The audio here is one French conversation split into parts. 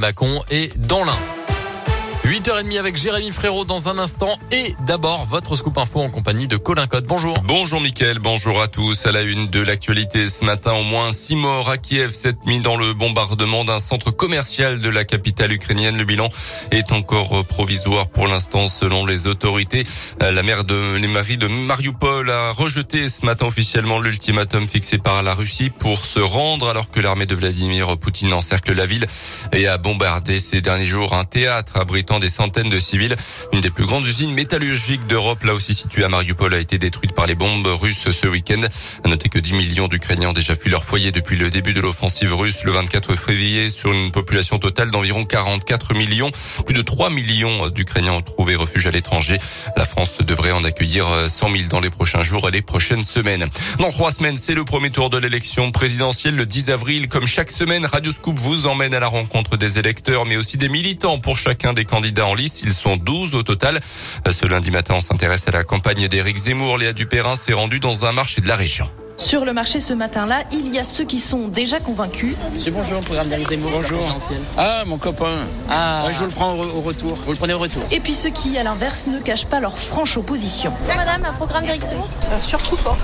Macon et dans l'Ain. 8h30 avec Jérémy Frérot dans un instant et d'abord votre scoop info en compagnie de Colin Code. Bonjour. Bonjour Mickaël, bonjour à tous. À la une de l'actualité ce matin, au moins six morts à Kiev, cette nuit dans le bombardement d'un centre commercial de la capitale ukrainienne. Le bilan est encore provisoire pour l'instant selon les autorités. La maire de les maris de Mariupol a rejeté ce matin officiellement l'ultimatum fixé par la Russie pour se rendre alors que l'armée de Vladimir Poutine encercle la ville et a bombardé ces derniers jours un théâtre abritant des centaines de civils. Une des plus grandes usines métallurgiques d'Europe, là aussi située à Mariupol, a été détruite par les bombes russes ce week-end. À noter que 10 millions d'Ukrainiens ont déjà fui leur foyer depuis le début de l'offensive russe le 24 février sur une population totale d'environ 44 millions. Plus de 3 millions d'Ukrainiens ont trouvé refuge à l'étranger. La France devrait en accueillir 100 000 dans les prochains jours et les prochaines semaines. Dans trois semaines, c'est le premier tour de l'élection présidentielle le 10 avril. Comme chaque semaine, Radio Scoop vous emmène à la rencontre des électeurs, mais aussi des militants pour chacun des candidats en lice. Ils sont 12 au total. Ce lundi matin, on s'intéresse à la campagne d'Éric Zemmour. Léa Dupérin s'est rendue dans un marché de la région. Sur le marché ce matin-là, il y a ceux qui sont déjà convaincus. Monsieur, bonjour, programme d'Éric Zemmour. Bonjour. Ah, mon copain. Ah, je vous le prends au, retour. Vous le prenez au retour. Et puis ceux qui, à l'inverse, ne cachent pas leur franche opposition. Madame, un programme d'Éric Zemmour? Euh, Surtout pas.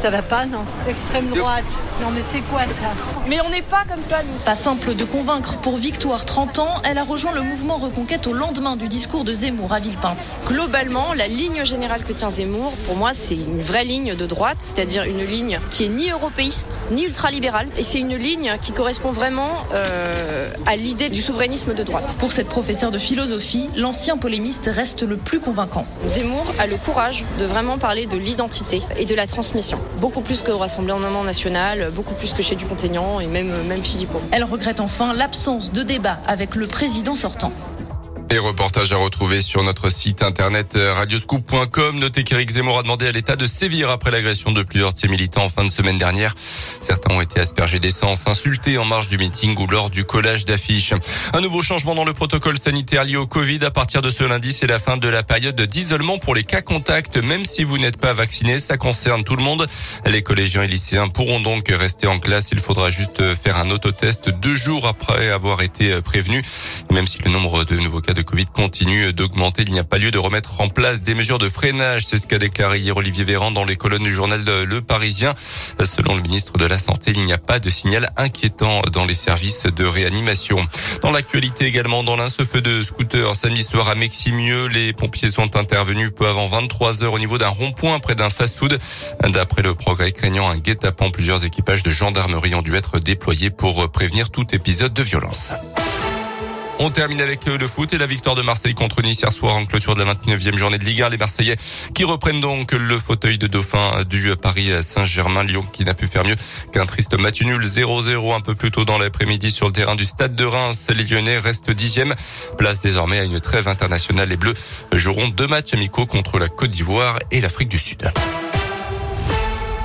Ça va pas, non Extrême droite. Non, mais c'est quoi ça Mais on n'est pas comme ça, nous. Pas simple de convaincre. Pour Victoire, 30 ans, elle a rejoint le mouvement Reconquête au lendemain du discours de Zemmour à Villepinte. Globalement, la ligne générale que tient Zemmour, pour moi, c'est une vraie ligne de droite, c'est-à-dire une ligne qui est ni européiste, ni ultralibérale. Et c'est une ligne qui correspond vraiment euh, à l'idée du souverainisme de droite. Pour cette professeure de philosophie, l'ancien polémiste reste le plus convaincant. Zemmour a le courage de vraiment parler de l'identité et de la transmission beaucoup plus qu'au Rassemblement national, beaucoup plus que chez Dupont-Aignan et même, même Philippot. Elle regrette enfin l'absence de débat avec le président sortant. Et reportage à retrouver sur notre site internet euh, radioscoop.com. Notez qu'Éric Zemmour a demandé à l'État de sévir après l'agression de plusieurs de ses militants en fin de semaine dernière. Certains ont été aspergés d'essence, insultés en marge du meeting ou lors du collage d'affiches. Un nouveau changement dans le protocole sanitaire lié au Covid. À partir de ce lundi, c'est la fin de la période d'isolement pour les cas contacts. Même si vous n'êtes pas vacciné, ça concerne tout le monde. Les collégiens et lycéens pourront donc rester en classe. Il faudra juste faire un autotest deux jours après avoir été prévenu. Même si le nombre de nouveaux cas de Covid continue d'augmenter. Il n'y a pas lieu de remettre en place des mesures de freinage. C'est ce qu'a déclaré hier Olivier Véran dans les colonnes du journal Le Parisien. Selon le ministre de la Santé, il n'y a pas de signal inquiétant dans les services de réanimation. Dans l'actualité également, dans l'un, ce feu de scooter samedi soir à Meximieux, les pompiers sont intervenus peu avant 23 heures au niveau d'un rond-point près d'un fast-food. D'après le progrès craignant un guet-apens, plusieurs équipages de gendarmerie ont dû être déployés pour prévenir tout épisode de violence. On termine avec le foot et la victoire de Marseille contre Nice hier soir en clôture de la 29e journée de Ligue 1. Les Marseillais qui reprennent donc le fauteuil de dauphin du Paris Saint-Germain. Lyon qui n'a pu faire mieux qu'un triste match nul 0-0 un peu plus tôt dans l'après-midi sur le terrain du Stade de Reims. Les Lyonnais restent dixième. Place désormais à une trêve internationale. Les Bleus joueront deux matchs amicaux contre la Côte d'Ivoire et l'Afrique du Sud.